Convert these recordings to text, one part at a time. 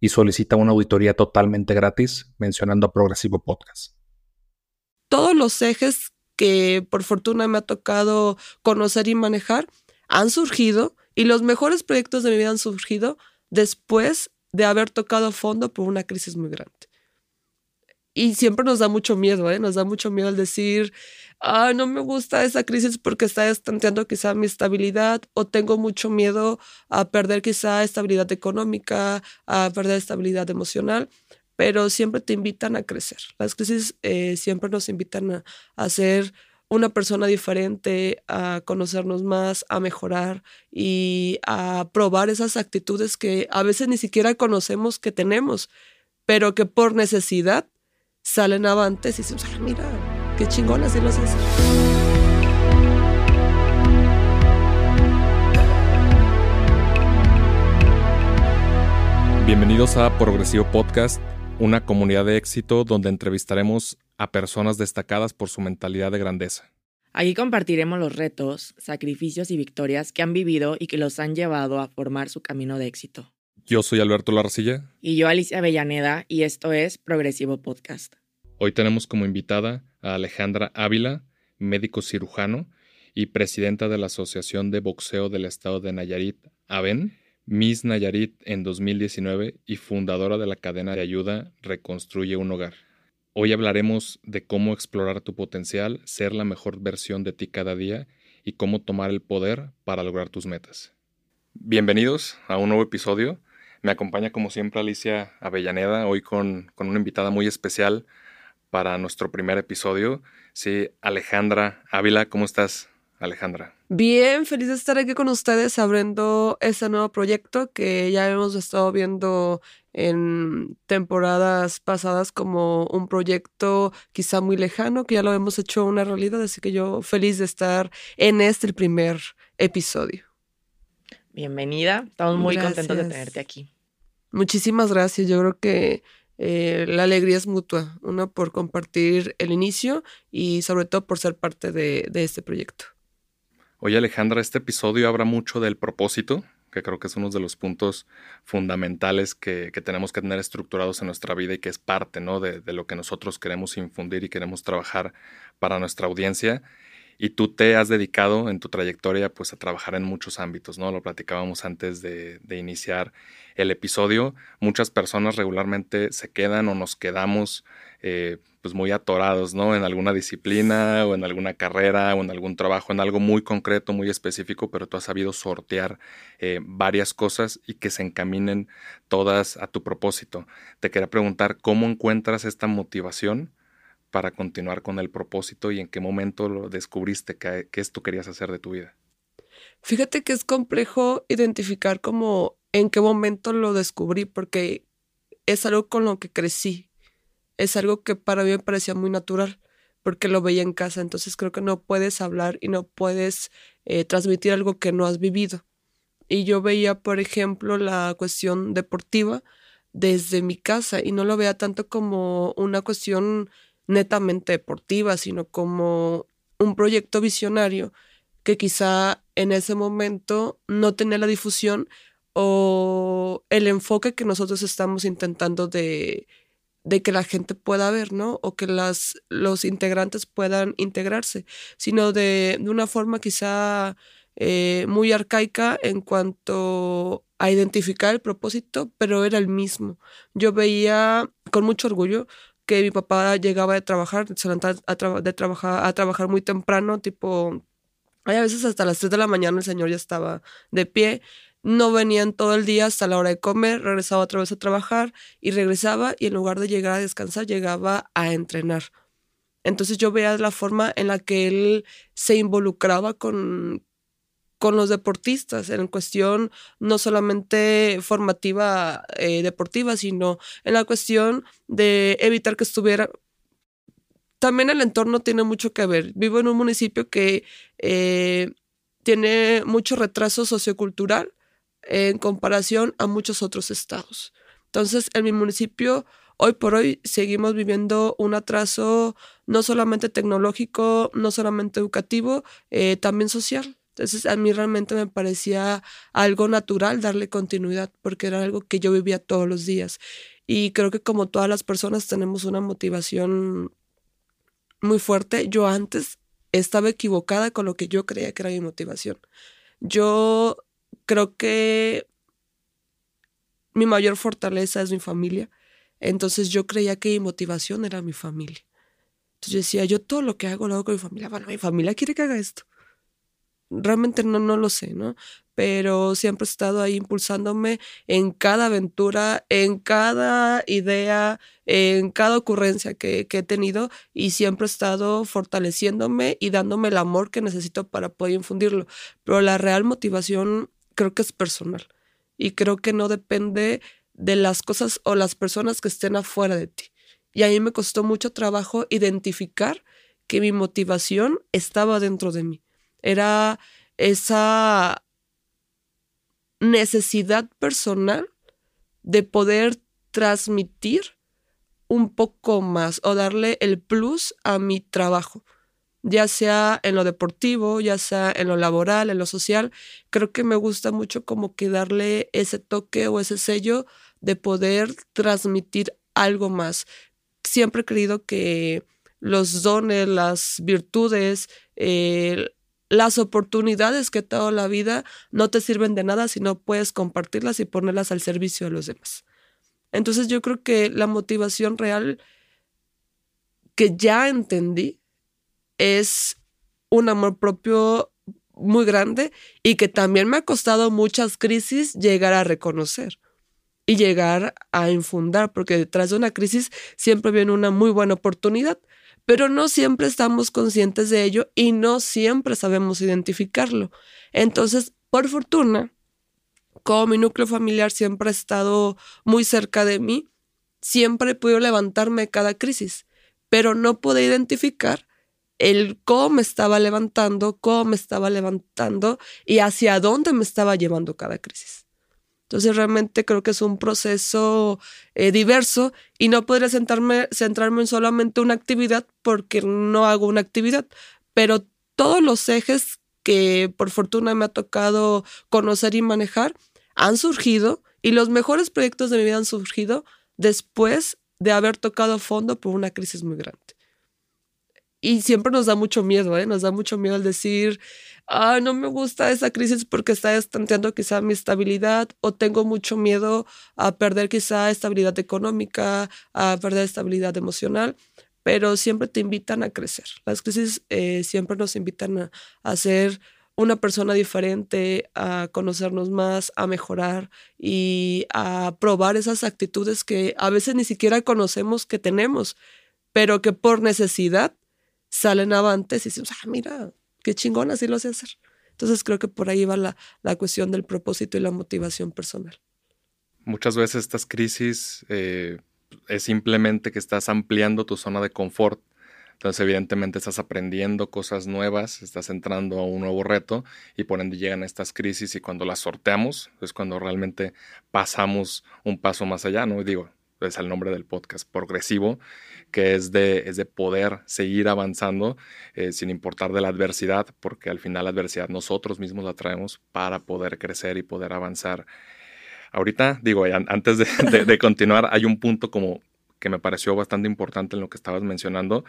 y solicita una auditoría totalmente gratis mencionando a Progresivo Podcast. Todos los ejes que por fortuna me ha tocado conocer y manejar han surgido y los mejores proyectos de mi vida han surgido después de haber tocado fondo por una crisis muy grande. Y siempre nos da mucho miedo, ¿eh? Nos da mucho miedo al decir, ah, no me gusta esa crisis porque está estanteando quizá mi estabilidad o tengo mucho miedo a perder quizá estabilidad económica, a perder estabilidad emocional, pero siempre te invitan a crecer. Las crisis eh, siempre nos invitan a, ser una persona diferente, a conocernos más, a mejorar y a probar esas actitudes que a veces ni siquiera conocemos que tenemos, pero que por necesidad salen avantes y se ah, mira, Qué chingón así hace. Bienvenidos a Progresivo Podcast, una comunidad de éxito donde entrevistaremos a personas destacadas por su mentalidad de grandeza. Aquí compartiremos los retos, sacrificios y victorias que han vivido y que los han llevado a formar su camino de éxito. Yo soy Alberto Larcilla. Y yo Alicia Avellaneda y esto es Progresivo Podcast. Hoy tenemos como invitada a Alejandra Ávila, médico cirujano y presidenta de la Asociación de Boxeo del Estado de Nayarit, AVEN, Miss Nayarit en 2019 y fundadora de la cadena de ayuda Reconstruye un Hogar. Hoy hablaremos de cómo explorar tu potencial, ser la mejor versión de ti cada día y cómo tomar el poder para lograr tus metas. Bienvenidos a un nuevo episodio. Me acompaña como siempre Alicia Avellaneda, hoy con, con una invitada muy especial, para nuestro primer episodio. Sí, Alejandra Ávila, ¿cómo estás, Alejandra? Bien, feliz de estar aquí con ustedes abriendo este nuevo proyecto que ya hemos estado viendo en temporadas pasadas como un proyecto quizá muy lejano, que ya lo hemos hecho una realidad, así que yo feliz de estar en este el primer episodio. Bienvenida, estamos muy contentos de tenerte aquí. Muchísimas gracias, yo creo que eh, la alegría es mutua, uno por compartir el inicio y sobre todo por ser parte de, este proyecto. Oye Alejandra, este episodio habla mucho del propósito, que creo que es uno de los puntos fundamentales que, tenemos que tener estructurados en nuestra vida y que es parte ¿no? de, de, lo que nosotros queremos infundir y queremos trabajar para nuestra audiencia. Y tú te has dedicado en tu trayectoria pues a trabajar en muchos ámbitos, ¿no? Lo platicábamos antes de, iniciar el episodio. Muchas personas regularmente se quedan o nos quedamos eh, pues muy atorados, ¿no? En alguna disciplina o en alguna carrera o en algún trabajo, en algo muy concreto, muy específico, pero tú has sabido sortear eh, varias cosas y que se encaminen todas a tu propósito. Te quería preguntar, ¿cómo encuentras esta motivación? Para continuar con el propósito y en qué momento lo descubriste que, esto querías hacer de tu vida? Fíjate que es complejo identificar como en qué momento lo descubrí porque es algo con lo que crecí. Es algo que para mí me parecía muy natural porque lo veía en casa. Entonces creo que no puedes hablar y no puedes eh, transmitir algo que no has vivido. Y yo veía, por ejemplo, la cuestión deportiva desde mi casa y no lo veía tanto como una cuestión netamente deportiva, sino como un proyecto visionario que quizá en ese momento no tenía la difusión o el enfoque que nosotros estamos intentando de, que la gente pueda ver, ¿no? O que las, los integrantes puedan integrarse, sino de, de una forma quizá eh, muy arcaica en cuanto a identificar el propósito, pero era el mismo. Yo veía con mucho orgullo que mi papá llegaba de trabajar, se a, de trabajar, a trabajar muy temprano, tipo, hay a veces hasta las 3 de la mañana el señor ya estaba de pie, no venían todo el día hasta la hora de comer, regresaba otra vez a trabajar y regresaba y en lugar de llegar a descansar, llegaba a entrenar. Entonces yo veía la forma en la que él se involucraba con, con los deportistas en cuestión no solamente formativa eh, deportiva, sino en la cuestión de evitar que estuviera... También el entorno tiene mucho que ver. Vivo en un municipio que eh, tiene mucho retraso sociocultural en comparación a muchos otros estados. Entonces, en mi municipio, hoy por hoy, seguimos viviendo un atraso no solamente tecnológico, no solamente educativo, eh, también social. Entonces a mí realmente me parecía algo natural darle continuidad porque era algo que yo vivía todos los días. Y creo que como todas las personas tenemos una motivación muy fuerte. Yo antes estaba equivocada con lo que yo creía que era mi motivación. Yo creo que mi mayor fortaleza es mi familia. Entonces yo creía que mi motivación era mi familia. Entonces yo decía, yo todo lo que hago lo hago con mi familia. Bueno, mi familia quiere que haga esto realmente no, no lo sé, ¿no? Pero siempre he estado ahí impulsándome en cada aventura, en cada idea, en cada ocurrencia que, que, he tenido y siempre he estado fortaleciéndome y dándome el amor que necesito para poder infundirlo. Pero la real motivación creo que es personal y creo que no depende de las cosas o las personas que estén afuera de ti. Y a mí me costó mucho trabajo identificar que mi motivación estaba dentro de mí era esa necesidad personal de poder transmitir un poco más o darle el plus a mi trabajo, ya sea en lo deportivo, ya sea en lo laboral, en lo social. Creo que me gusta mucho como que darle ese toque o ese sello de poder transmitir algo más. Siempre he creído que los dones, las virtudes, eh, las oportunidades que toda la vida no te sirven de nada si no puedes compartirlas y ponerlas al servicio de los demás. Entonces yo creo que la motivación real que ya entendí es un amor propio muy grande y que también me ha costado muchas crisis llegar a reconocer y llegar a infundar, porque detrás de una crisis siempre viene una muy buena oportunidad, pero no siempre estamos conscientes de ello y no siempre sabemos identificarlo. Entonces, por fortuna, como mi núcleo familiar siempre ha estado muy cerca de mí, siempre he podido levantarme cada crisis, pero no pude identificar el cómo me estaba levantando, cómo me estaba levantando y hacia dónde me estaba llevando cada crisis. Entonces realmente creo que es un proceso eh, diverso y no podría sentarme, centrarme en solamente una actividad porque no hago una actividad, pero todos los ejes que por fortuna me ha tocado conocer y manejar han surgido y los mejores proyectos de mi vida han surgido después de haber tocado fondo por una crisis muy grande. Y siempre nos da mucho miedo, ¿eh? Nos da mucho miedo el decir, ah, no me gusta esa crisis porque está estanteando quizá mi estabilidad o tengo mucho miedo a perder quizá estabilidad económica, a perder estabilidad emocional, pero siempre te invitan a crecer. Las crisis eh, siempre nos invitan a, ser una persona diferente, a conocernos más, a mejorar y a probar esas actitudes que a veces ni siquiera conocemos que tenemos, pero que por necesidad salen avantes y decimos, ah, mira, qué chingón, así lo sé hacer. Entonces creo que por ahí va la, la cuestión del propósito y la motivación personal. Muchas veces estas crisis eh, es simplemente que estás ampliando tu zona de confort. Entonces, evidentemente, estás aprendiendo cosas nuevas, estás entrando a un nuevo reto y por ende llegan estas crisis y cuando las sorteamos es cuando realmente pasamos un paso más allá, ¿no? Y digo, es el nombre del podcast, progresivo, que es de, es de poder seguir avanzando eh, sin importar de la adversidad, porque al final la adversidad nosotros mismos la traemos para poder crecer y poder avanzar. Ahorita, digo, antes de, continuar, hay un punto como que me pareció bastante importante en lo que estabas mencionando,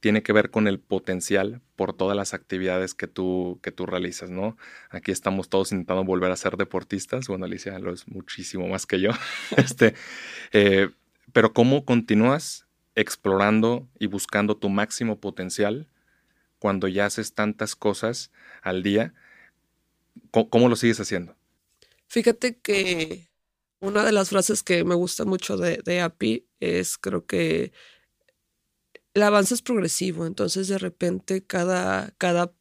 tiene que ver con el potencial por todas las actividades que tú, que tú realizas, ¿no? Aquí estamos todos intentando volver a ser deportistas, bueno, Alicia lo es muchísimo más que yo, este, eh, pero ¿cómo continúas explorando y buscando tu máximo potencial cuando ya haces tantas cosas al día? ¿Cómo, lo sigues haciendo? Fíjate que una de las frases que me gusta mucho de, de API es creo que el avance es progresivo, entonces de repente cada, cada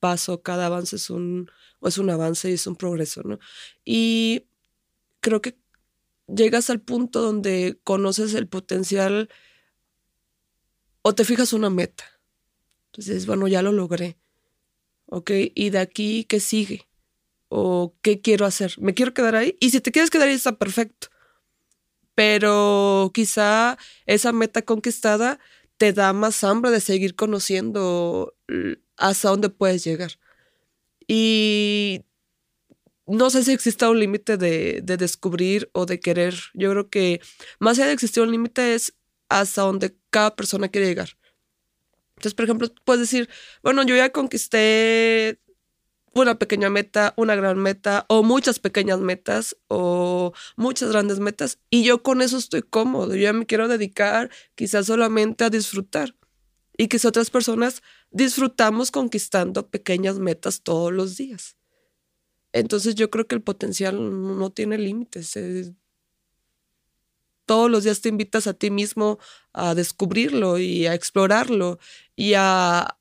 paso, cada avance es un, es un avance y es un progreso, ¿no? Y creo que llegas al punto donde conoces el potencial o te fijas una meta. Entonces, bueno, ya lo logré. ¿Ok? ¿Y de aquí qué sigue? ¿O qué quiero hacer? ¿Me quiero quedar ahí? Y si te quieres quedar ahí está perfecto. Pero quizá esa meta conquistada te da más hambre de seguir conociendo hasta dónde puedes llegar. Y no sé si exista un límite de, de, descubrir o de querer. Yo creo que más allá de existir un límite es hasta donde cada persona quiere llegar. Entonces, por ejemplo, puedes decir, bueno, yo ya conquisté una pequeña meta, una gran meta, o muchas pequeñas metas, o muchas grandes metas, y yo con eso estoy cómodo. Yo ya me quiero dedicar quizás solamente a disfrutar. Y que otras personas disfrutamos conquistando pequeñas metas todos los días. Entonces yo creo que el potencial no tiene límites. todos los días te invitas a ti mismo a descubrirlo y a explorarlo y a,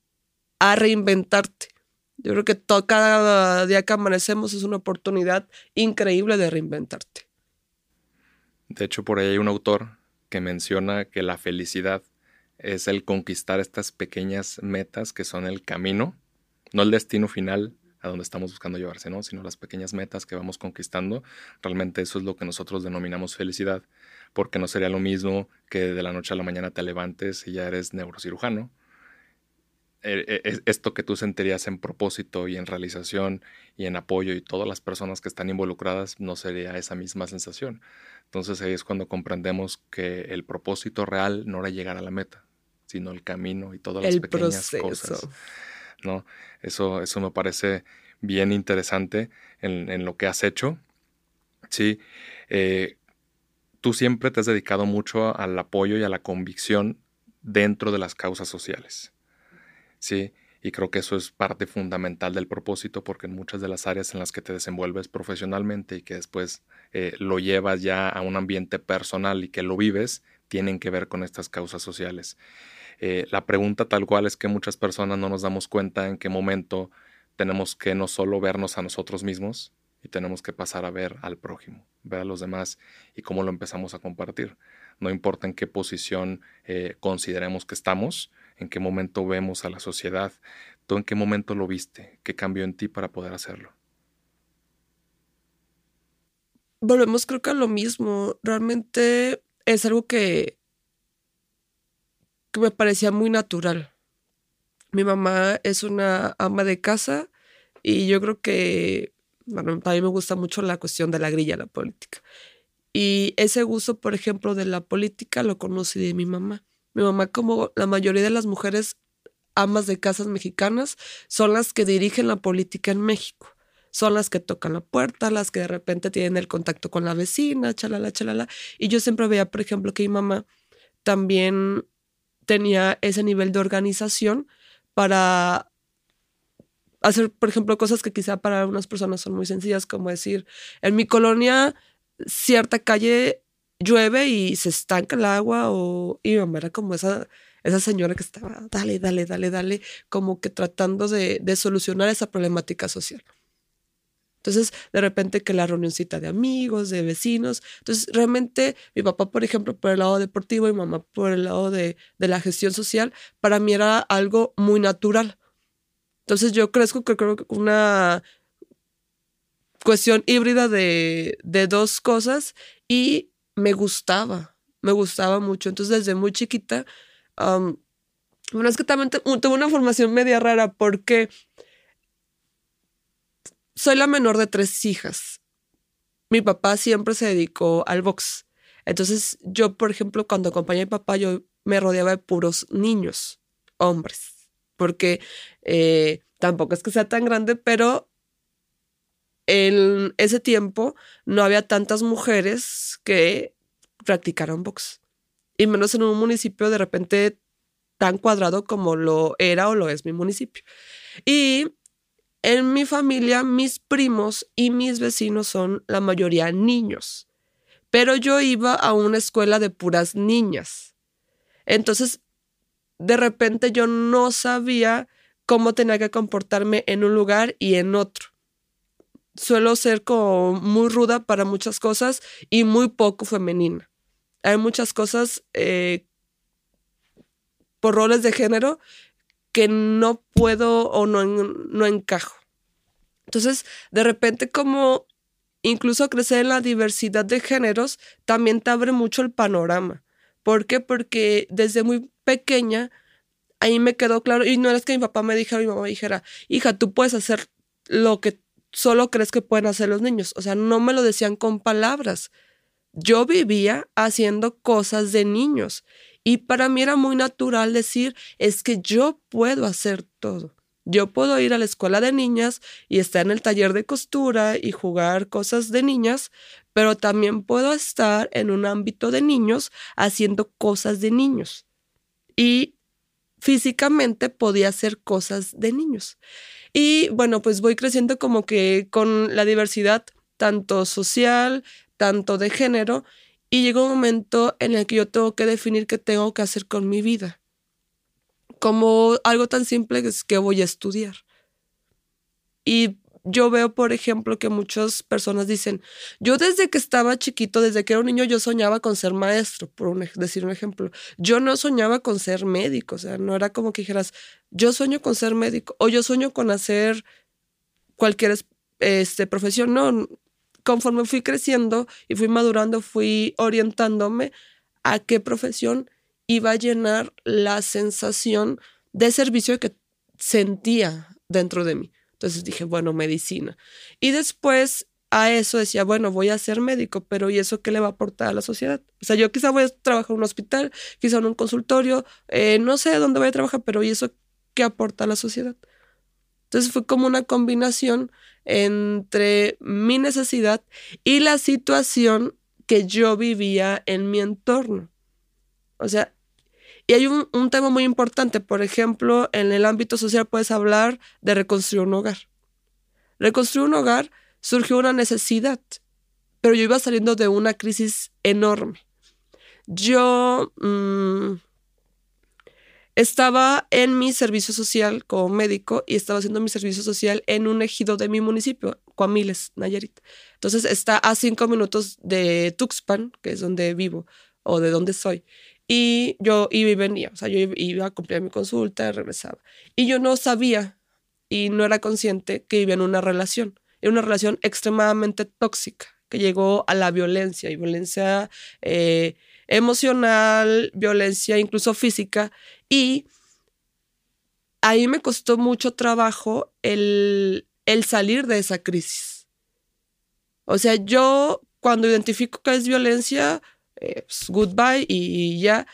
a reinventarte. Yo creo que todo, cada día que amanecemos es una oportunidad increíble de reinventarte. De hecho, por ahí hay un autor que menciona que la felicidad es el conquistar estas pequeñas metas que son el camino, no el destino final a donde estamos buscando llevarse, ¿no? sino las pequeñas metas que vamos conquistando. Realmente eso es lo que nosotros denominamos felicidad, porque no sería lo mismo que de la noche a la mañana te levantes y ya eres neurocirujano. E, e, esto que tú sentirías en propósito y en realización y en apoyo y todas las personas que están involucradas no sería esa misma sensación. Entonces ahí es cuando comprendemos que el propósito real no era llegar a la meta, sino el camino y todas las pequeñas cosas. ¿no? Eso, eso me parece bien interesante en, lo que has hecho. Sí, eh, tú siempre te has dedicado mucho al apoyo y a la convicción dentro de las causas sociales. Sí, y creo que eso es parte fundamental del propósito porque en muchas de las áreas en las que te desenvuelves profesionalmente y que después eh, lo llevas ya a un ambiente personal y que lo vives, tienen que ver con estas causas sociales. Eh, la pregunta tal cual es que muchas personas no nos damos cuenta en qué momento tenemos que no solo vernos a nosotros mismos y tenemos que pasar a ver al prójimo, ver a los demás y cómo lo empezamos a compartir. No importa en qué posición eh, consideremos que estamos, en qué momento vemos a la sociedad, tú en qué momento lo viste, qué cambió en ti para poder hacerlo. Volvemos creo que a lo mismo, realmente es algo que que me parecía muy natural. Mi mamá es una ama de casa y yo creo que, bueno, a mí me gusta mucho la cuestión de la grilla, la política. Y ese gusto, por ejemplo, de la política lo conocí de mi mamá. Mi mamá, como la mayoría de las mujeres amas de casas mexicanas, son las que dirigen la política en México. Son las que tocan la puerta, las que de repente tienen el contacto con la vecina, chalala, chalala. Y yo siempre veía, por ejemplo, que mi mamá también tenía ese nivel de organización para hacer, por ejemplo, cosas que quizá para algunas personas son muy sencillas, como decir, en mi colonia cierta calle llueve y se estanca el agua o y mi mamá era como esa esa señora que estaba dale dale dale dale como que tratando de, de solucionar esa problemática social entonces, de repente que la reunioncita de amigos, de vecinos. Entonces, realmente mi papá, por ejemplo, por el lado deportivo y mamá por el lado de, la gestión social, para mí era algo muy natural. Entonces, yo crezco que creo que una cuestión híbrida de, dos cosas y me gustaba, me gustaba mucho. Entonces, desde muy chiquita, bueno, es que también tuve una formación media rara porque soy la menor de tres hijas. Mi papá siempre se dedicó al box. Entonces, yo, por ejemplo, cuando acompañé a mi papá, yo me rodeaba de puros niños, hombres, porque eh, tampoco es que sea tan grande, pero en ese tiempo no había tantas mujeres que practicaran box. Y menos en un municipio de repente tan cuadrado como lo era o lo es mi municipio. Y en mi familia, mis primos y mis vecinos son la mayoría niños, pero yo iba a una escuela de puras niñas. Entonces, de repente yo no sabía cómo tenía que comportarme en un lugar y en otro. Suelo ser como muy ruda para muchas cosas y muy poco femenina. Hay muchas cosas eh, por roles de género que no puedo o no, no encajo. Entonces, de repente como incluso crecer en la diversidad de géneros también te abre mucho el panorama. ¿Por qué? Porque desde muy pequeña ahí me quedó claro, y no es que mi papá me dijera, mi mamá me dijera, hija, tú puedes hacer lo que solo crees que pueden hacer los niños. O sea, no me lo decían con palabras. Yo vivía haciendo cosas de niños y para mí era muy natural decir, es que yo puedo hacer todo. Yo puedo ir a la escuela de niñas y estar en el taller de costura y jugar cosas de niñas, pero también puedo estar en un ámbito de niños haciendo cosas de niños. Y físicamente podía hacer cosas de niños. Y bueno, pues voy creciendo como que con la diversidad tanto social, tanto de género, y llega un momento en el que yo tengo que definir qué tengo que hacer con mi vida como algo tan simple que es que voy a estudiar. Y yo veo, por ejemplo, que muchas personas dicen, yo desde que estaba chiquito, desde que era un niño, yo soñaba con ser maestro, por decir un ejemplo. Yo no soñaba con ser médico, o sea, no era como que dijeras, yo sueño con ser médico o yo sueño con hacer cualquier este, profesión. No, conforme fui creciendo y fui madurando, fui orientándome a qué profesión iba a llenar la sensación de servicio que sentía dentro de mí. Entonces dije, bueno, medicina. Y después a eso decía, bueno, voy a ser médico, pero ¿y eso qué le va a aportar a la sociedad? O sea, yo quizá voy a trabajar en un hospital, quizá en un consultorio, eh, no sé dónde voy a trabajar, pero ¿y eso qué aporta a la sociedad? Entonces fue como una combinación entre mi necesidad y la situación que yo vivía en mi entorno. O sea, y hay un, tema muy importante, por ejemplo, en el ámbito social puedes hablar de reconstruir un hogar. Reconstruir un hogar surgió una necesidad, pero yo iba saliendo de una crisis enorme. Yo mm, estaba en mi servicio social como médico y estaba haciendo mi servicio social en un ejido de mi municipio, Coamiles, Nayarit. Entonces está a cinco minutos de Tuxpan, que es donde vivo o de donde soy. Y yo iba y venía, o sea, yo iba a cumplir mi consulta, regresaba. Y yo no sabía y no era consciente que vivía en una relación, en una relación extremadamente tóxica, que llegó a la violencia, y violencia eh, emocional, violencia incluso física. Y ahí me costó mucho trabajo el, el salir de esa crisis. O sea, yo cuando identifico que es violencia, eh, pues, goodbye y ya.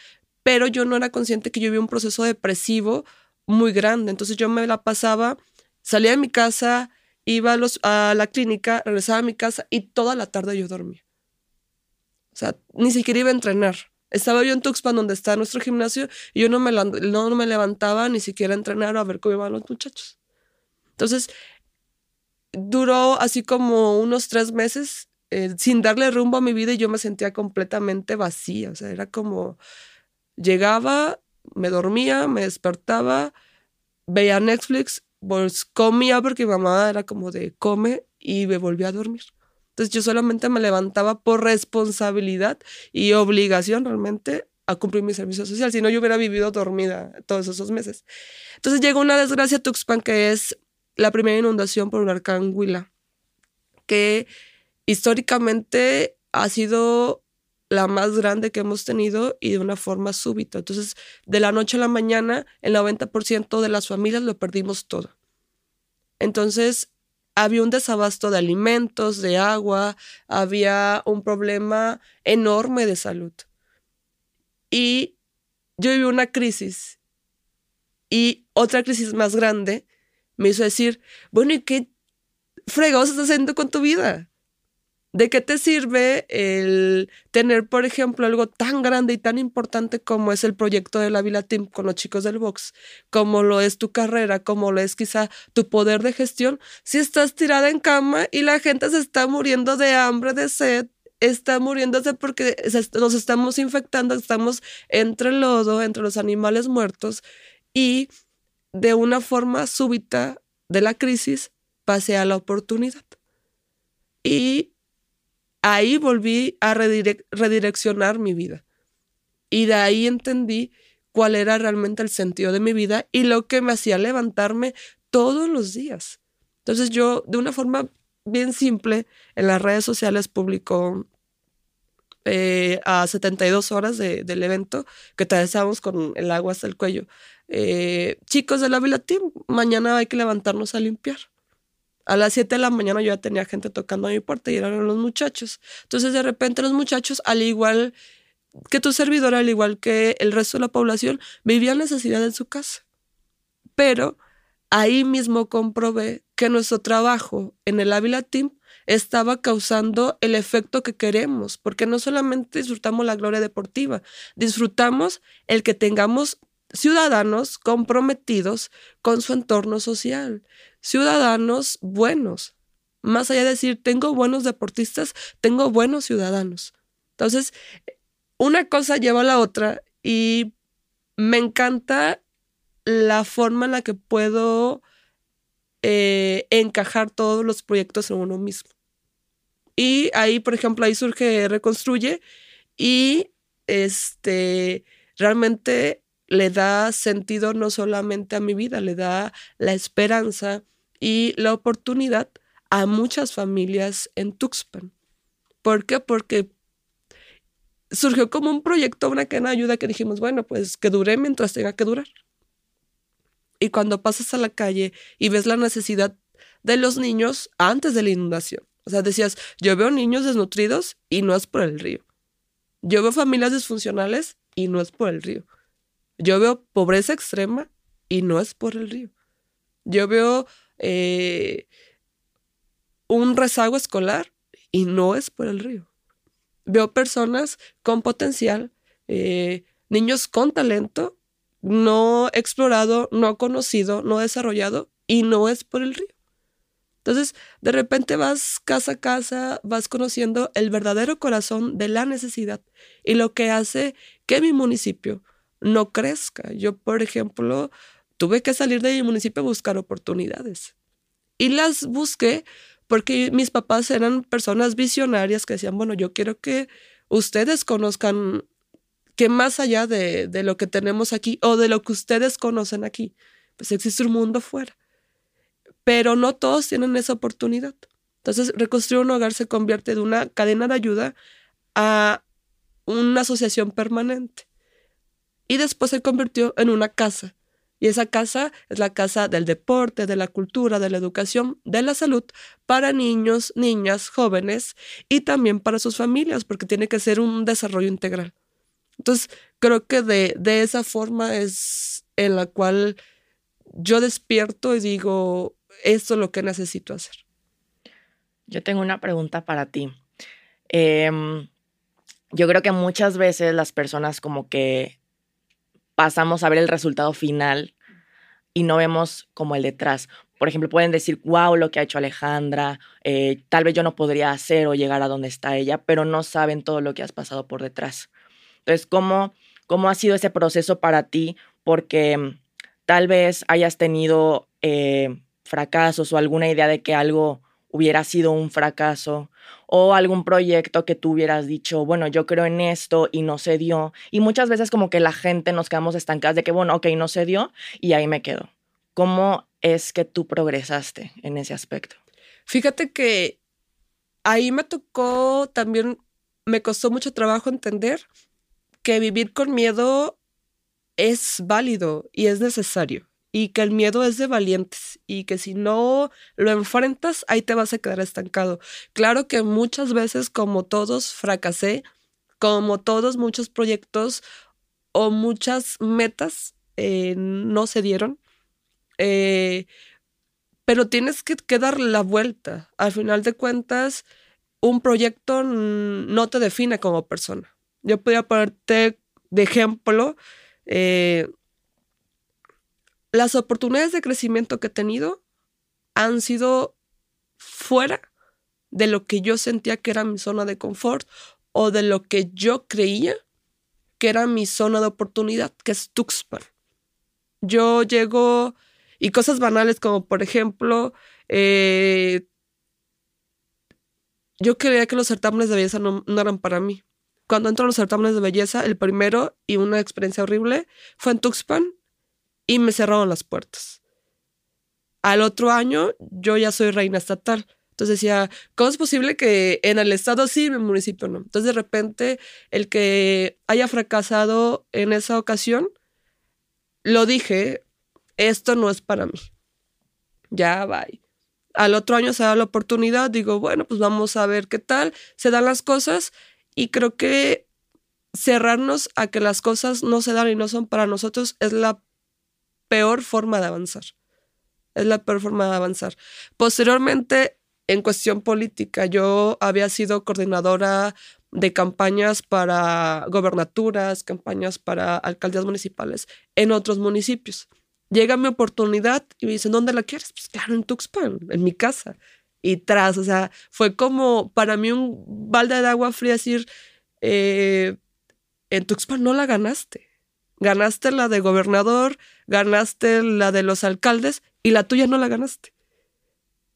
Pero yo no era consciente que yo vivía un proceso depresivo muy grande. Entonces yo me la pasaba, salía de mi casa, iba a, la clínica, regresaba a mi casa y toda la tarde yo dormía. O sea, ni siquiera iba a entrenar. Estaba yo en Tuxpan, donde está nuestro gimnasio, y yo no me, no me levantaba ni siquiera a entrenar o a ver cómo iban los muchachos. Entonces, duró así como unos tres meses eh, sin darle rumbo a mi vida y yo me sentía completamente vacía. O sea, era como, llegaba, me dormía, me despertaba, veía Netflix, pues comía porque mi mamá era como de come y me volvía a dormir. Entonces yo solamente me levantaba por responsabilidad y obligación realmente a cumplir mi servicio social, si no yo hubiera vivido dormida todos esos meses. Entonces llegó una desgracia a Tuxpan que es la primera inundación por huracán Huila, que históricamente ha sido la más grande que hemos tenido y de una forma súbita. Entonces, de la noche a la mañana, el 90% de las familias lo perdimos todo. Entonces, había un desabasto de alimentos, de agua, había un problema enorme de salud. Y yo viví una crisis. Y otra crisis más grande me hizo decir, bueno, ¿y qué fregados estás haciendo con tu vida? ¿De qué te sirve el tener, por ejemplo, algo tan grande y tan importante como es el proyecto de la Vila Team con los chicos del box, como lo es tu carrera, como lo es quizá tu poder de gestión, si estás tirada en cama y la gente se está muriendo de hambre, de sed, está muriéndose porque nos estamos infectando, estamos entre el lodo, entre los animales muertos y de una forma súbita de la crisis pasé a la oportunidad. Y ahí volví a redireccionar mi vida. Y de ahí entendí cuál era realmente el sentido de mi vida y lo que me hacía levantarme todos los días. Entonces yo, de una forma bien simple, en las redes sociales publicó eh, a 72 horas del evento, que te deseamos con el agua hasta el cuello. Eh, chicos de la Vila Team, mañana hay que levantarnos a limpiar. A las 7 de la mañana yo ya tenía gente tocando a mi puerta y eran los muchachos. Entonces de repente los muchachos, al igual que tu servidor, al igual que el resto de la población, vivían necesidad en su casa. Pero ahí mismo comprobé que nuestro trabajo en el Ávila Team estaba causando el efecto que queremos, porque no solamente disfrutamos la gloria deportiva, disfrutamos el que tengamos ciudadanos comprometidos con su entorno social, ciudadanos buenos. Más allá de decir, tengo buenos deportistas, tengo buenos ciudadanos. Entonces, una cosa lleva a la otra y me encanta la forma en la que puedo eh, encajar todos los proyectos en uno mismo. Y ahí, por ejemplo, ahí surge Reconstruye y este realmente le da sentido no solamente a mi vida, le da la esperanza y la oportunidad a muchas familias en Tuxpan. ¿Por qué? Porque surgió como un proyecto, una cadena de ayuda que dijimos, bueno, pues que dure mientras tenga que durar. Y cuando pasas a la calle y ves la necesidad de los niños antes de la inundación. O sea, decías, yo veo niños desnutridos y no es por el río. Yo veo familias disfuncionales y no es por el río. Yo veo pobreza extrema y no es por el río. Yo veo eh, un rezago escolar y no es por el río. Veo personas con potencial, eh, niños con talento, no explorado, no conocido, no desarrollado y no es por el río. Entonces, de repente vas casa a casa, vas conociendo el verdadero corazón de la necesidad y lo que hace que mi municipio no crezca. Yo, por ejemplo, tuve que salir de mi municipio a buscar oportunidades. Y las busqué porque mis papás eran personas visionarias que decían, bueno, yo quiero que ustedes conozcan que más allá de, de lo que tenemos aquí o de lo que ustedes conocen aquí, pues existe un mundo fuera. Pero no todos tienen esa oportunidad. Entonces, reconstruir un hogar se convierte de una cadena de ayuda a una asociación permanente y después se convirtió en una casa. Y esa casa es la casa del deporte, de la cultura, de la educación, de la salud para niños, niñas, jóvenes y también para sus familias, porque tiene que ser un desarrollo integral. Entonces, creo que de, de esa forma es en la cual yo despierto y digo, esto es lo que necesito hacer. Yo tengo una pregunta para ti. Em, yo creo que muchas veces las personas como que pasamos a ver el resultado final y no vemos como el detrás. Por ejemplo, pueden decir, wow, lo que ha hecho Alejandra, eh, tal vez yo no podría hacer o llegar a donde está ella, pero no saben todo lo que has pasado por detrás. Entonces, ¿cómo, cómo ha sido ese proceso para ti? Porque mm, tal vez hayas tenido eh, fracasos o alguna idea de que algo hubiera sido un fracaso o algún proyecto que tú hubieras dicho, bueno, yo creo en esto y no se dio. Y muchas veces como que la gente nos quedamos estancadas de que, bueno, ok, no se dio y ahí me quedo. ¿Cómo es que tú progresaste en ese aspecto? Fíjate que ahí me tocó también, me costó mucho trabajo entender que vivir con miedo es válido y es necesario y que el miedo es de valientes y que si no lo enfrentas, ahí te vas a quedar estancado. Claro que muchas veces, como todos, fracasé, como todos, muchos proyectos o muchas metas eh, no se dieron, eh, pero tienes que, dar la vuelta. Al final de cuentas, un proyecto no te define como persona. Yo podría ponerte de ejemplo, eh, las oportunidades de crecimiento que he tenido han sido fuera de lo que yo sentía que era mi zona de confort o de lo que yo creía que era mi zona de oportunidad, que es Tuxpan. Yo llego y cosas banales como, por ejemplo, eh, yo creía que los certámenes de belleza no, no eran para mí. Cuando entro a los certámenes de belleza, el primero y una experiencia horrible fue en Tuxpan y me cerraron las puertas. Al otro año yo ya soy reina estatal. Entonces decía, ¿cómo es posible que en el estado sí, en el municipio no? Entonces de repente el que haya fracasado en esa ocasión, lo dije, esto no es para mí. Ya, bye. Al otro año se da la oportunidad, digo, bueno, pues vamos a ver qué tal, se dan las cosas y creo que cerrarnos a que las cosas no se dan y no son para nosotros es la peor forma de avanzar. Es la peor forma de avanzar. Posteriormente, en cuestión política, yo había sido coordinadora de campañas para gobernaturas, campañas para alcaldías municipales en otros municipios. Llega mi oportunidad y me dicen, ¿dónde la quieres? Pues claro, en Tuxpan, en mi casa. Y tras, o sea, fue como para mí un balde de agua fría decir, eh, en Tuxpan no la ganaste. Ganaste la de gobernador, ganaste la de los alcaldes y la tuya no la ganaste.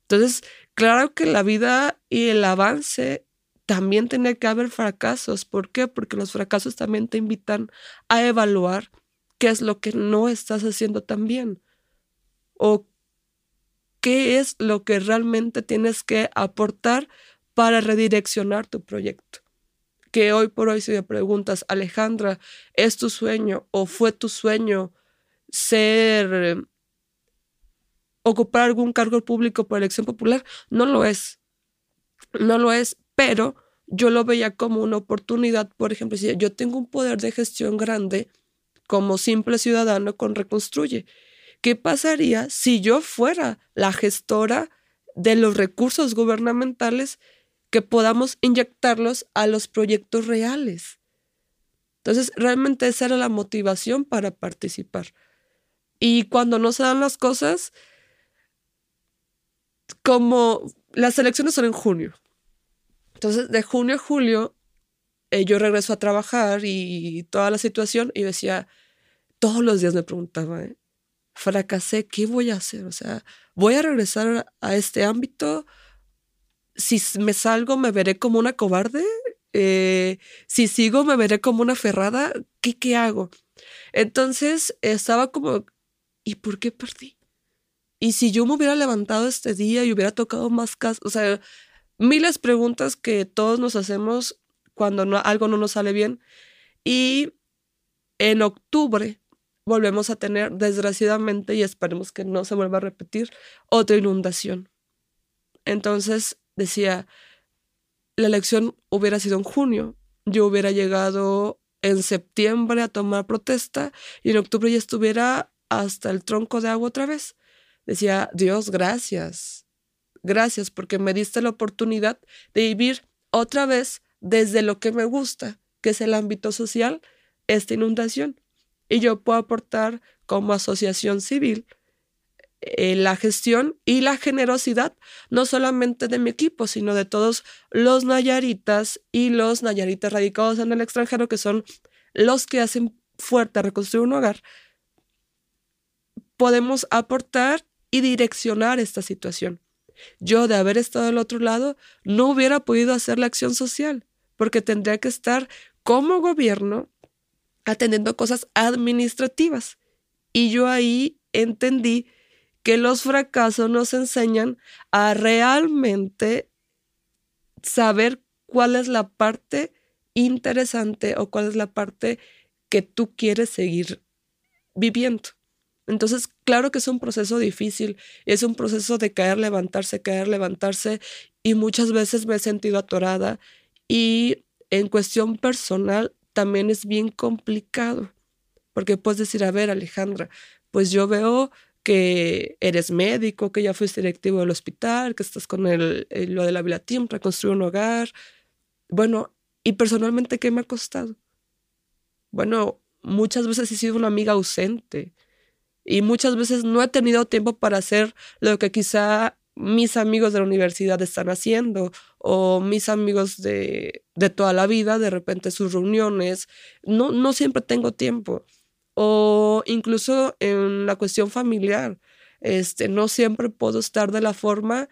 Entonces, claro que la vida y el avance también tiene que haber fracasos. ¿Por qué? Porque los fracasos también te invitan a evaluar qué es lo que no estás haciendo tan bien o qué es lo que realmente tienes que aportar para redireccionar tu proyecto que hoy por hoy si me preguntas, Alejandra, ¿es tu sueño o fue tu sueño ser, ocupar algún cargo público por elección popular? No lo es, no lo es, pero yo lo veía como una oportunidad, por ejemplo, si yo tengo un poder de gestión grande como simple ciudadano con Reconstruye, ¿qué pasaría si yo fuera la gestora de los recursos gubernamentales que podamos inyectarlos a los proyectos reales. Entonces, realmente esa era la motivación para participar. Y cuando no se dan las cosas, como las elecciones son en junio. Entonces, de junio a julio, eh, yo regreso a trabajar y toda la situación, y decía, todos los días me preguntaba, ¿eh? fracasé, ¿qué voy a hacer? O sea, ¿voy a regresar a este ámbito? Si me salgo me veré como una cobarde, eh, si sigo me veré como una ferrada, ¿qué, qué hago? Entonces estaba como, ¿y por qué perdí? Y si yo me hubiera levantado este día y hubiera tocado más casos, o sea, miles preguntas que todos nos hacemos cuando algo no nos sale bien. Y en octubre volvemos a tener, desgraciadamente, y esperemos que no se vuelva a repetir, otra inundación. Entonces, decía, la elección hubiera sido en junio, yo hubiera llegado en septiembre a tomar protesta y en octubre ya estuviera hasta el tronco de agua otra vez. Decía, Dios, gracias, gracias porque me diste la oportunidad de vivir otra vez desde lo que me gusta, que es el ámbito social, esta inundación. Y yo puedo aportar como asociación civil eh, la gestión y la generosidad, no solamente de mi equipo, sino de todos los nayaritas y los nayaritas radicados en el extranjero, que son los que hacen fuerte a reconstruir un hogar, podemos aportar y direccionar esta situación. Yo, de haber estado del otro lado, no hubiera podido hacer la acción social, porque tendría que estar como gobierno atendiendo cosas administrativas. Y yo ahí entendí que los fracasos nos enseñan a realmente saber cuál es la parte interesante o cuál es la parte que tú quieres seguir viviendo. Entonces, claro que es un proceso difícil, es un proceso de caer, levantarse, caer, levantarse, y muchas veces me he sentido atorada y en cuestión personal también es bien complicado, porque puedes decir, a ver, Alejandra, pues yo veo que eres médico, que ya fuiste directivo del hospital, que estás con el, lo de la Vilatim para construir un hogar. Bueno, y personalmente, ¿qué me ha costado? Bueno, muchas veces he sido una amiga ausente y muchas veces no he tenido tiempo para hacer lo que quizá mis amigos de la universidad están haciendo o mis amigos de, de toda la vida, de repente sus reuniones. No, no siempre tengo tiempo. O incluso en la cuestión familiar. Este, no siempre puedo estar de la forma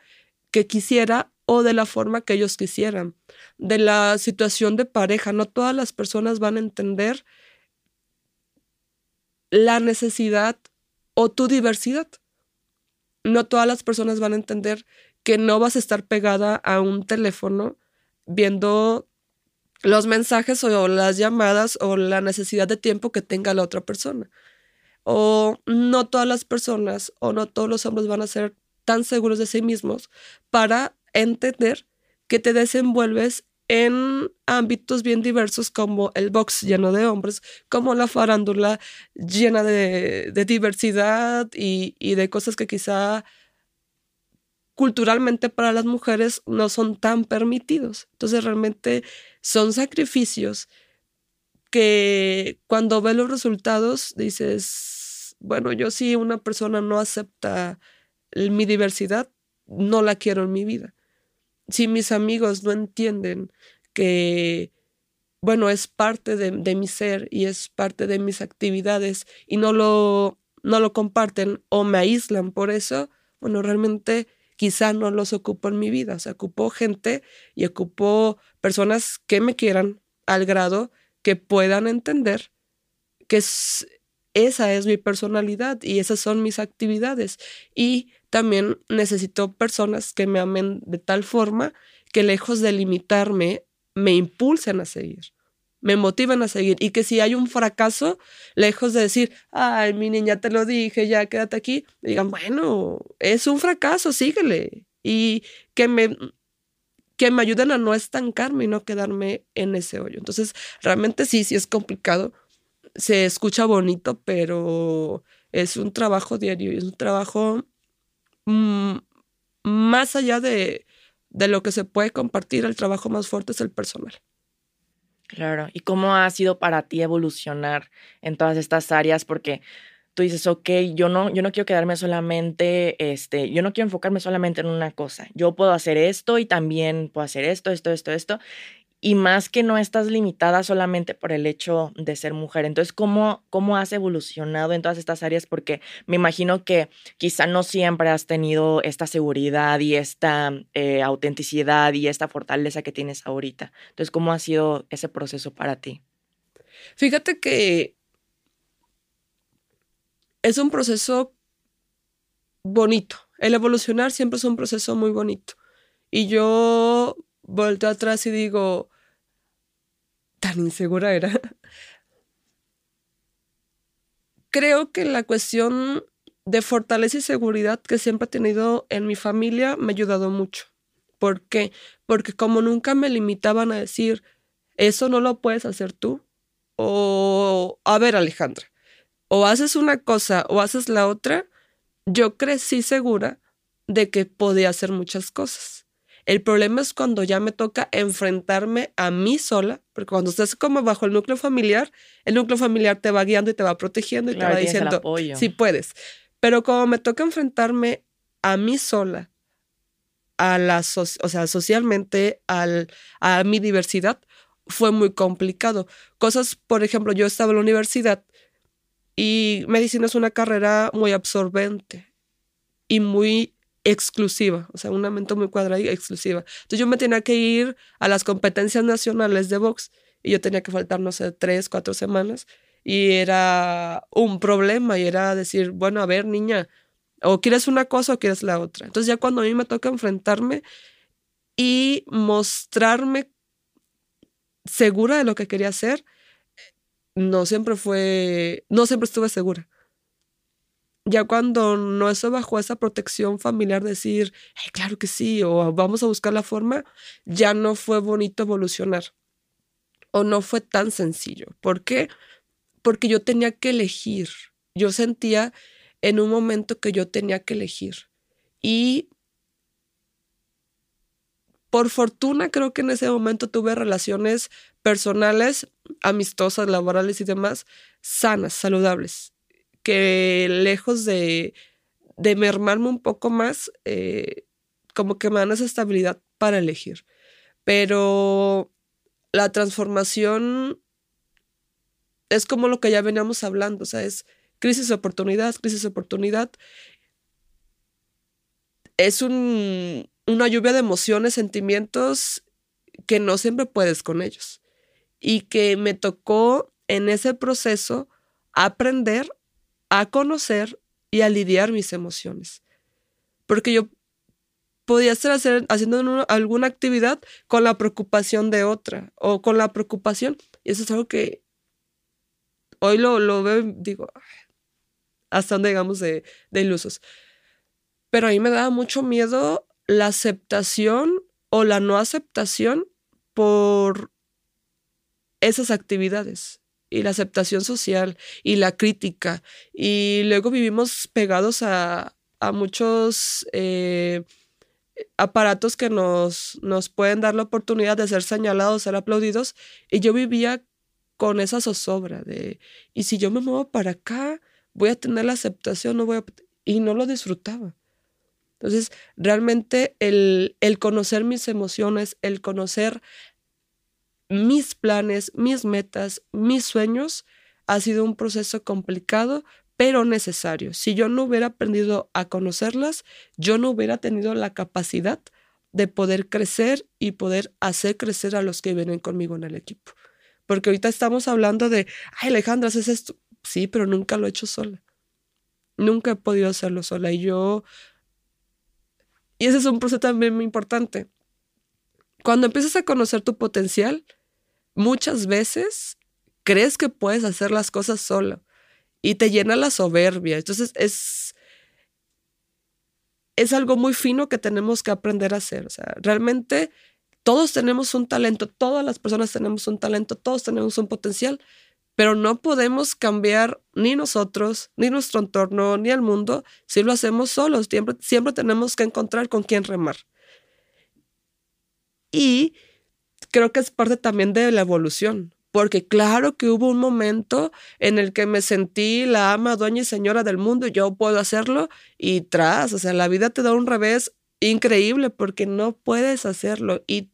que quisiera o de la forma que ellos quisieran. De la situación de pareja, no todas las personas van a entender la necesidad o tu diversidad. No todas las personas van a entender que no vas a estar pegada a un teléfono viendo los mensajes o las llamadas o la necesidad de tiempo que tenga la otra persona. O no todas las personas o no todos los hombres van a ser tan seguros de sí mismos para entender que te desenvuelves en ámbitos bien diversos como el box lleno de hombres, como la farándula llena de, diversidad y, y, de cosas que quizá culturalmente para las mujeres no son tan permitidos. Entonces realmente son sacrificios que cuando ves los resultados dices, bueno, yo sí una persona no acepta mi diversidad, no la quiero en mi vida si mis amigos no entienden que, bueno, es parte de, mi ser y es parte de mis actividades y no lo, no lo comparten o me aíslan por eso, bueno, realmente quizá no los ocupo en mi vida. O sea, ocupo gente y ocupo personas que me quieran al grado que puedan entender que esa es mi personalidad y esas son mis actividades. Y también necesito personas que me amen de tal forma que lejos de limitarme, me impulsen a seguir, me motiven a seguir y que si hay un fracaso, lejos de decir, ay, mi niña te lo dije, ya quédate aquí, digan, bueno, es un fracaso, síguele. Y que me, que me ayuden a no estancarme y no quedarme en ese hoyo. Entonces, realmente sí, sí es complicado. Se escucha bonito, pero es un trabajo diario, es un trabajo Mm, más allá de, de lo que se puede compartir, el trabajo más fuerte es el personal. Claro, ¿y cómo ha sido para ti evolucionar en todas estas áreas? Porque tú dices, ok, yo no, yo no quiero quedarme solamente, este, yo no quiero enfocarme solamente en una cosa. Yo puedo hacer esto y también puedo hacer esto, esto, esto, esto y más que no estás limitada solamente por el hecho de ser mujer. Entonces, ¿cómo, cómo has evolucionado en todas estas áreas? Porque me imagino que quizá no siempre has tenido esta seguridad y esta eh, autenticidad y esta fortaleza que tienes ahorita. Entonces, ¿cómo ha sido ese proceso para ti? Fíjate que es un proceso bonito. El evolucionar siempre es un proceso muy bonito. Y yo volteo atrás y digo, tan insegura era. Creo que la cuestión de fortaleza y seguridad que siempre he tenido en mi familia me ha ayudado mucho. ¿Por qué? Porque como nunca me limitaban a decir, eso no lo puedes hacer tú, o, a ver Alejandra, o haces una cosa o haces la otra, yo crecí segura de que podía hacer muchas cosas. El problema es cuando ya me toca enfrentarme a mí sola, porque cuando estás como bajo el núcleo familiar, el núcleo familiar te va guiando y te va protegiendo y te va diciendo, sí puedes. Pero como me toca enfrentarme a mí sola, a la, o sea, socialmente, al, a mi diversidad, fue muy complicado. Cosas, por ejemplo, yo estaba en la universidad y medicina es una carrera muy absorbente y muy exclusiva, o sea, una mente muy cuadrada y exclusiva. Entonces yo me tenía que ir a las competencias nacionales de box y yo tenía que faltar, no sé, tres, cuatro semanas y era un problema y era decir, bueno, a ver, niña, o quieres una cosa o quieres la otra. Entonces ya cuando a mí me toca enfrentarme y mostrarme segura de lo que quería hacer, no siempre fue, no siempre estuve segura ya cuando no eso bajo esa protección familiar, decir, claro que sí, o vamos a buscar la forma, ya no fue bonito evolucionar. O no fue tan sencillo. ¿Por qué? Porque yo tenía que elegir. Yo sentía en un momento que yo tenía que elegir. Y por fortuna creo que en ese momento tuve relaciones personales, amistosas, laborales y demás, sanas, saludables que lejos de, de mermarme un poco más, eh, como que me dan esa estabilidad para elegir. Pero la transformación es como lo que ya veníamos hablando, o sea, es crisis oportunidad, crisis oportunidad. Es un, una lluvia de emociones, sentimientos que no siempre puedes con ellos. Y que me tocó en ese proceso aprender a conocer y a lidiar mis emociones. Porque yo podía estar hacer, haciendo alguna actividad con la preocupación de otra o con la preocupación. Y eso es algo que hoy lo, lo veo digo, hasta dónde llegamos de, de ilusos. Pero a mí me daba mucho miedo la aceptación o la no aceptación por esas actividades y la aceptación social y la crítica. Y luego vivimos pegados a, a muchos eh, aparatos que nos, nos pueden dar la oportunidad de ser señalados, ser aplaudidos. Y yo vivía con esa zozobra de, y si yo me muevo para acá, voy a tener la aceptación, no voy. Y no lo disfrutaba. Entonces, realmente el, el conocer mis emociones, el conocer mis planes, mis metas, mis sueños, ha sido un proceso complicado, pero necesario. Si yo no hubiera aprendido a conocerlas, yo no hubiera tenido la capacidad de poder crecer y poder hacer crecer a los que vienen conmigo en el equipo. Porque ahorita estamos hablando de, ay Alejandra, haces esto. Sí, pero nunca lo he hecho sola. Nunca he podido hacerlo sola. Y yo... Y ese es un proceso también muy importante. Cuando empiezas a conocer tu potencial, muchas veces crees que puedes hacer las cosas sola y te llena la soberbia. Entonces es, es algo muy fino que tenemos que aprender a hacer. O sea, realmente todos tenemos un talento, todas las personas tenemos un talento, todos tenemos un potencial, pero no podemos cambiar ni nosotros, ni nuestro entorno, ni el mundo si lo hacemos solos. Siempre, siempre tenemos que encontrar con quién remar. Y creo que es parte también de la evolución porque claro que hubo un momento en el que me sentí la ama, dueña y señora del mundo, yo puedo hacerlo y tras, o sea, la vida te da un revés increíble porque no puedes hacerlo y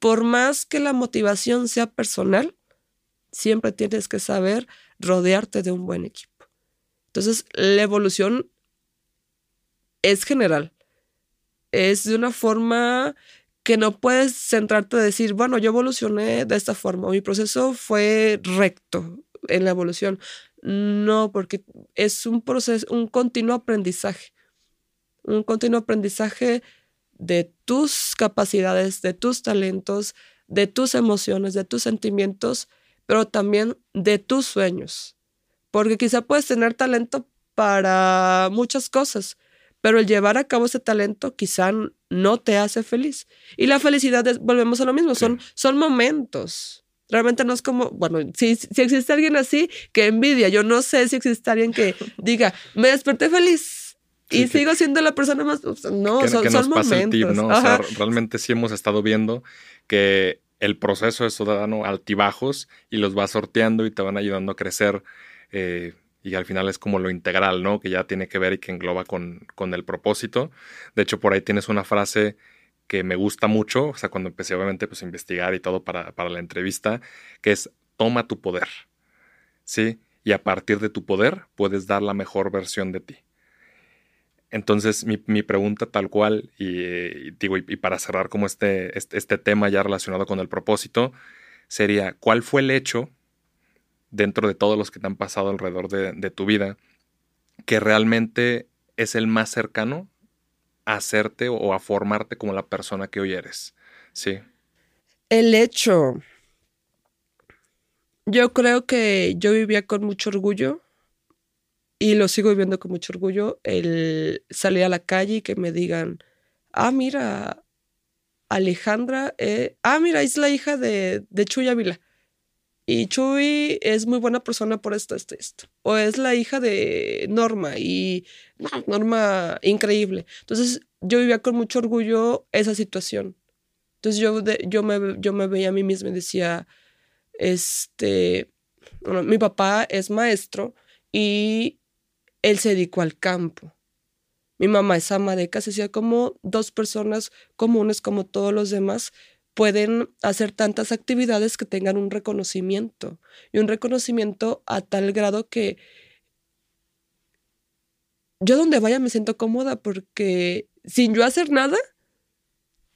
por más que la motivación sea personal, siempre tienes que saber rodearte de un buen equipo. Entonces, la evolución es general, es de una forma que no puedes centrarte a decir, bueno, yo evolucioné de esta forma, mi proceso fue recto en la evolución. No, porque es un proceso, un continuo aprendizaje, un continuo aprendizaje de tus capacidades, de tus talentos, de tus emociones, de tus sentimientos, pero también de tus sueños. Porque quizá puedes tener talento para muchas cosas, pero el llevar a cabo ese talento quizá no te hace feliz. Y la felicidad, volvemos a lo mismo, son, son momentos. Realmente no es como, bueno, si, si existe alguien así, que envidia. Yo no sé si existe alguien que diga, me desperté feliz y sigo siendo la persona más. No, son, son momentos. ¿no? O sea, realmente sí hemos estado viendo que el proceso es ciudadano altibajos y los va sorteando y te van ayudando a crecer. Eh, y al final es como lo integral, ¿no? Que ya tiene que ver y que engloba con, con, el propósito. De hecho, por ahí tienes una frase que me gusta mucho, o sea, cuando empecé obviamente pues a investigar y todo para, para la entrevista, que es toma tu poder, ¿sí? Y a partir de tu poder puedes dar la mejor versión de ti. Entonces, mi, mi pregunta tal cual, y, digo, y, para cerrar como este, este, este tema ya relacionado con el propósito, sería, ¿cuál fue el hecho dentro de todos los que te han pasado alrededor de, tu vida, que realmente es el más cercano a hacerte o a formarte como la persona que hoy eres. Sí. El hecho. Yo creo que yo vivía con mucho orgullo y lo sigo viviendo con mucho orgullo. El salir a la calle y que me digan, ah, mira, Alejandra, eh, ah, mira, es la hija de, de Chuy. Y Chuy es muy buena persona por esto, esto, esto. O es la hija de Norma y Norma increíble. Entonces yo vivía con mucho orgullo esa situación. Entonces yo, yo, me, yo me veía a mí misma y decía, este, mi papá es maestro y él se dedicó al campo. Mi mamá es ama de casa, decía como dos personas comunes como todos los demás pueden hacer tantas actividades que tengan un reconocimiento y un reconocimiento a tal grado que yo donde vaya me siento cómoda porque sin yo hacer nada,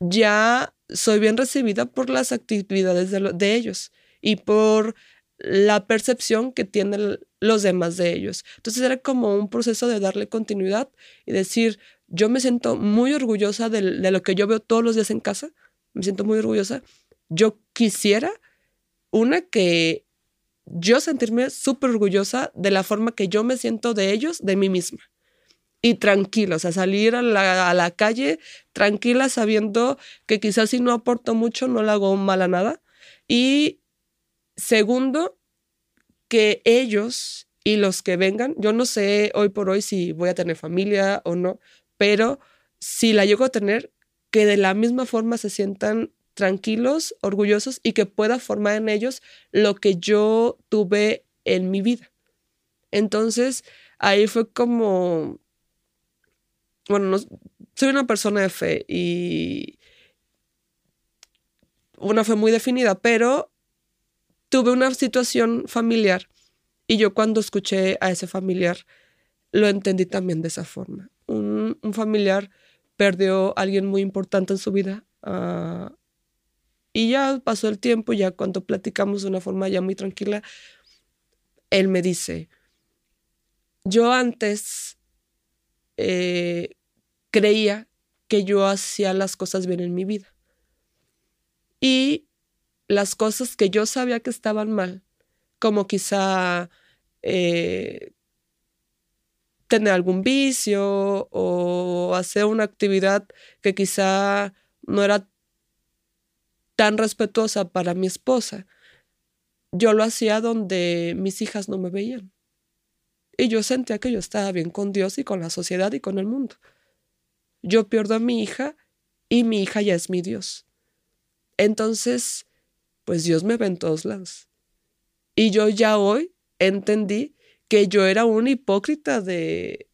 ya soy bien recibida por las actividades de, ellos y por la percepción que tienen los demás de ellos. Entonces era como un proceso de darle continuidad y decir, yo me siento muy orgullosa de, lo que yo veo todos los días en casa, me siento muy orgullosa. Yo quisiera, una, que yo sentirme súper orgullosa de la forma que yo me siento de ellos, de mí misma y tranquila, o sea, salir a la, calle tranquila sabiendo que quizás si no aporto mucho no le hago mal a nada. Y segundo, que ellos y los que vengan, yo no sé hoy por hoy si voy a tener familia o no, pero si la llego a tener, que de la misma forma se sientan tranquilos, orgullosos y que pueda formar en ellos lo que yo tuve en mi vida. Entonces, ahí fue como bueno, no, soy una persona de fe y una fe muy definida, pero tuve una situación familiar y yo cuando escuché a ese familiar lo entendí también de esa forma. Un, familiar perdió a alguien muy importante en su vida uh, y ya pasó el tiempo, ya cuando platicamos de una forma ya muy tranquila, él me dice, yo antes eh, creía que yo hacía las cosas bien en mi vida. Y las cosas que yo sabía que estaban mal, como quizá eh, tener algún vicio o hacer una actividad que quizá no era tan respetuosa para mi esposa, yo lo hacía donde mis hijas no me veían. Y yo sentía que yo estaba bien con Dios y con la sociedad y con el mundo. Yo pierdo a mi hija y mi hija ya es mi Dios. Entonces, pues Dios me ve en todos lados. Y yo ya hoy entendí que yo era un hipócrita de,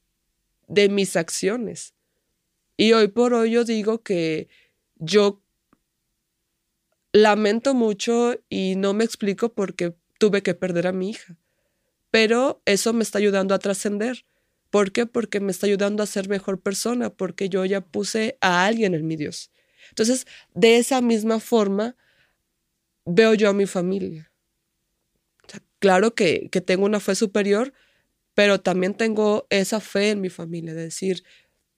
de mis acciones. Y hoy por hoy yo digo que yo lamento mucho y no me explico por qué tuve que perder a mi hija pero eso me está ayudando a trascender. ¿Por qué? Porque me está ayudando a ser mejor persona, porque yo ya puse a alguien en mi Dios. Entonces, de esa misma forma, veo yo a mi familia. Claro que, que tengo una fe superior, pero también tengo esa fe en mi familia, de decir,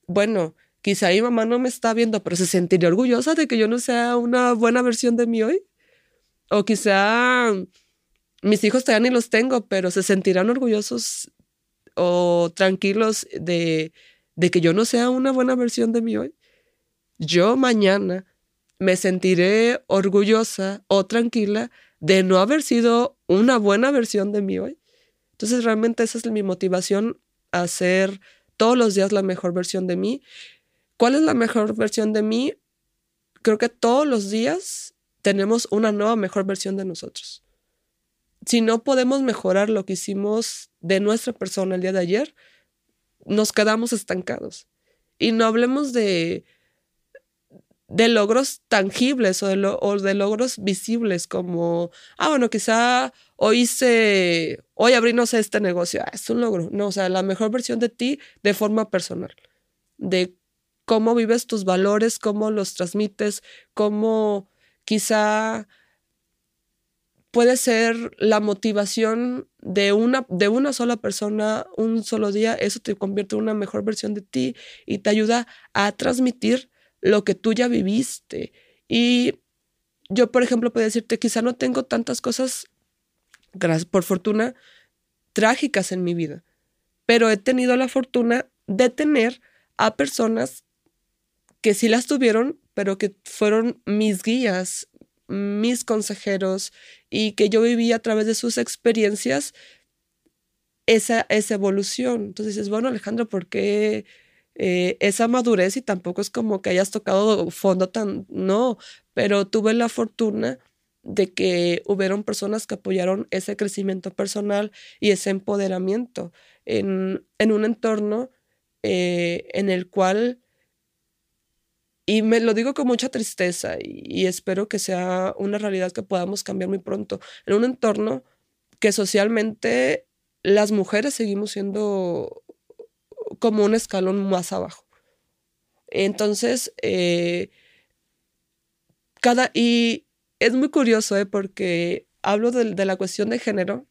bueno, quizá mi mamá no me está viendo, pero se sentiría orgullosa de que yo no sea una buena versión de mí hoy. O quizá mis hijos todavía ni los tengo, pero se sentirán orgullosos o tranquilos de, de que yo no sea una buena versión de mí hoy. Yo mañana me sentiré orgullosa o tranquila de no haber sido una buena versión de mí hoy. Entonces realmente esa es mi motivación a ser todos los días la mejor versión de mí. ¿Cuál es la mejor versión de mí? Creo que todos los días tenemos una nueva mejor versión de nosotros si no podemos mejorar lo que hicimos de nuestra persona el día de ayer, nos quedamos estancados. Y no hablemos de, de logros tangibles o de, logros visibles como, ah, bueno, quizá hoy hice, hoy sé, este negocio, ah, es un logro. No, o sea, la mejor versión de ti de forma personal, de cómo vives tus valores, cómo los transmites, cómo quizá puede ser la motivación de una, de una sola persona, un solo día, eso te convierte en una mejor versión de ti y te ayuda a transmitir lo que tú ya viviste. Y yo, por ejemplo, puedo decirte, quizá no tengo tantas cosas, por fortuna, trágicas en mi vida, pero he tenido la fortuna de tener a personas que sí las tuvieron, pero que fueron mis guías, mis consejeros y que yo viví a través de sus experiencias esa, esa evolución. Entonces dices, bueno, Alejandro, ¿por qué eh, esa madurez y tampoco es como que hayas tocado fondo tan, no, pero tuve la fortuna de que hubieron personas que apoyaron ese crecimiento personal y ese empoderamiento en, en un entorno eh, en el cual Y me lo digo con mucha tristeza y, espero que sea una realidad que podamos cambiar muy pronto. En un entorno que socialmente las mujeres seguimos siendo como un escalón más abajo. Entonces, eh, cada, y es muy curioso, ¿eh? porque hablo de, la cuestión de género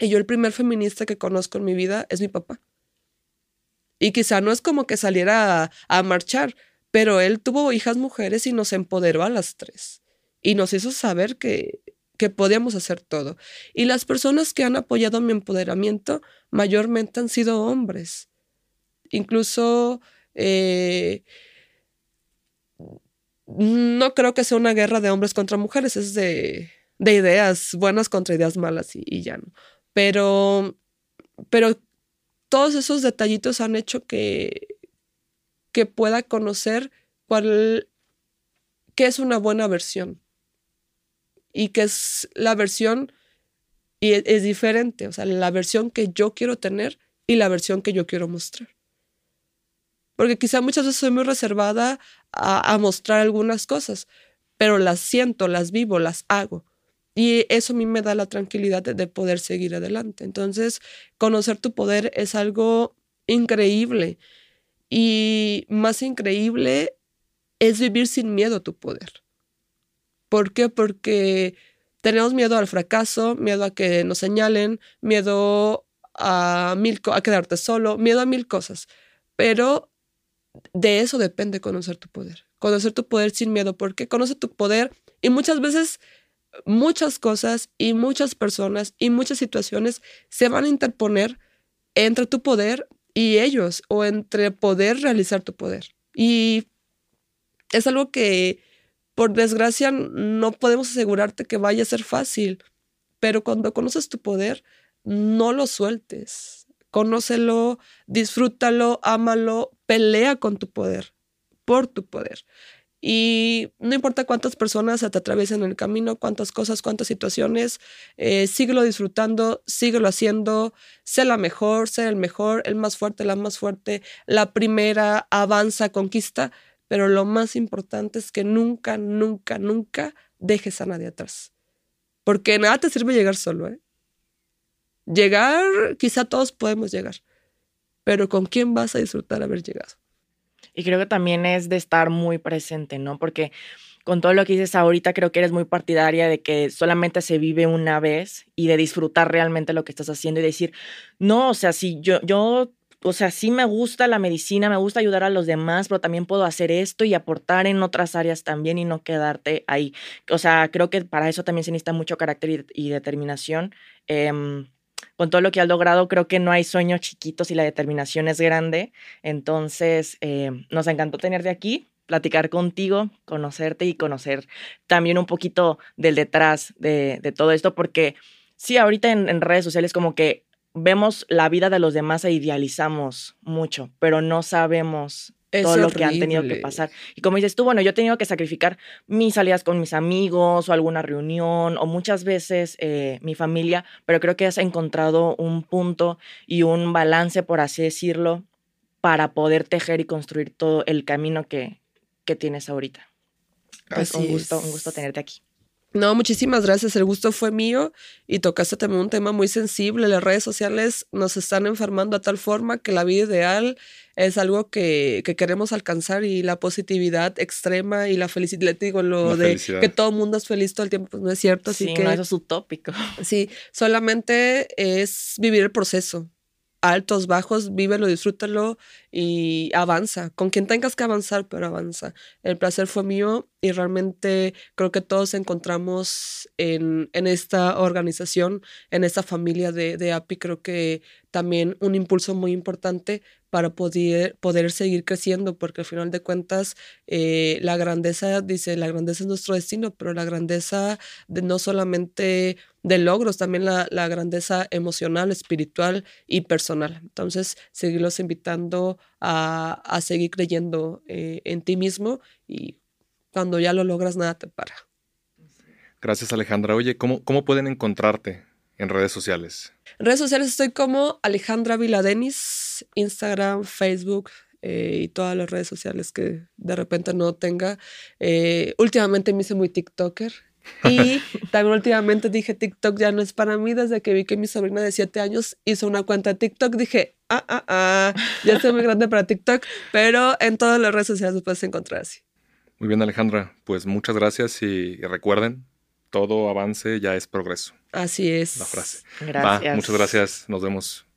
y yo el primer feminista que conozco en mi vida es mi papá. Y quizá no es como que saliera a marchar, pero él tuvo hijas mujeres y nos empoderó a las tres. Y nos hizo saber que, que podíamos hacer todo. Y las personas que han apoyado mi empoderamiento mayormente han sido hombres. Incluso eh, no creo que sea una guerra de hombres contra mujeres, es de, de ideas buenas contra ideas malas y, ya no. Pero, pero todos esos detallitos han hecho que, que pueda conocer cuál, qué es una buena versión y qué es la versión y es, es diferente, o sea, la versión que yo quiero tener y la versión que yo quiero mostrar. Porque quizá muchas veces soy muy reservada a, mostrar algunas cosas, pero las siento, las vivo, las hago. Y eso a mí me da la tranquilidad de, de, poder seguir adelante. Entonces, conocer tu poder es algo increíble. Y más increíble es vivir sin miedo a tu poder. ¿Por qué? Porque tenemos miedo al fracaso, miedo a que nos señalen, miedo a, mil, a quedarte solo, miedo a mil cosas. Pero de eso depende conocer tu poder. Conocer tu poder sin miedo, porque conoce tu poder y muchas veces muchas cosas y muchas personas y muchas situaciones se van a interponer entre tu poder y ellos o entre poder realizar tu poder. Y es algo que, por desgracia, no podemos asegurarte que vaya a ser fácil, pero cuando conoces tu poder, no lo sueltes. Conócelo, disfrútalo, ámalo, pelea con tu poder, por tu poder. Y no importa cuántas personas se te atraviesen en el camino, cuántas cosas, cuántas situaciones, eh, síguelo disfrutando, síguelo haciendo, sé la mejor, sé el mejor, el más fuerte, la más fuerte, la primera, avanza, conquista, pero lo más importante es que nunca, nunca, nunca dejes a nadie atrás. Porque nada te sirve llegar solo, ¿eh? Llegar, quizá todos podemos llegar, pero ¿con quién vas a disfrutar haber llegado? Y creo que también es de estar muy presente, ¿no? Porque con todo lo que dices ahorita, creo que eres muy partidaria de que solamente se vive una vez y de disfrutar realmente lo que estás haciendo y decir, no, o sea, si yo, yo, o sea, sí me gusta la medicina, me gusta ayudar a los demás, pero también puedo hacer esto y aportar en otras áreas también y no quedarte ahí. O sea, creo que para eso también se necesita mucho carácter y, determinación. Eh, con todo lo que has logrado, creo que no hay sueños chiquitos y la determinación es grande. Entonces, eh, nos encantó tenerte aquí, platicar contigo, conocerte y conocer también un poquito del detrás de, de todo esto, porque sí, ahorita en, en redes sociales como que vemos la vida de los demás e idealizamos mucho, pero no sabemos es todo lo que han tenido que pasar. Y como dices tú, bueno, yo he tenido que sacrificar mis salidas con mis amigos o alguna reunión o muchas veces eh, mi familia, pero creo que has encontrado un punto y un balance, por así decirlo, para poder tejer y construir todo el camino que, que tienes ahorita. Pues un gusto, un gusto tenerte aquí. No, muchísimas gracias. El gusto fue mío y tocaste también un tema muy sensible. Las redes sociales nos están enfermando a tal forma que la vida ideal es algo que, que queremos alcanzar y la positividad extrema y la felicidad, digo, lo la de felicidad. que todo el mundo es feliz todo el tiempo, pues no es cierto. Así sí, que, no, eso es utópico. Sí, solamente es vivir el proceso altos, bajos, vívelo, disfrútalo y avanza. Con quien tengas que avanzar, pero avanza. El placer fue mío y realmente creo que todos encontramos en, en esta organización, en esta familia de, de API, creo que también un impulso muy importante para poder, poder seguir creciendo, porque al final de cuentas eh, la grandeza, dice, la grandeza es nuestro destino, pero la grandeza de no solamente de logros, también la, la grandeza emocional, espiritual y personal. Entonces, seguirlos invitando a, a seguir creyendo eh, en ti mismo y cuando ya lo logras, nada te para. Gracias, Alejandra. Oye, ¿cómo, cómo pueden encontrarte en redes sociales? En redes sociales estoy como Alejandra Viladenis, Instagram, Facebook eh, y todas las redes sociales que de repente no tenga. Eh, últimamente me hice muy TikToker. Y también últimamente dije, TikTok ya no es para mí. Desde que vi que mi sobrina de 7 años hizo una cuenta de TikTok, dije, ah, ah, ah, ya estoy muy grande para TikTok, pero en todas las redes sociales lo puedes encontrar así. Muy bien, Alejandra. Pues muchas gracias y recuerden, todo avance ya es progreso. Así es. La frase. Gracias. muchas gracias. Nos vemos.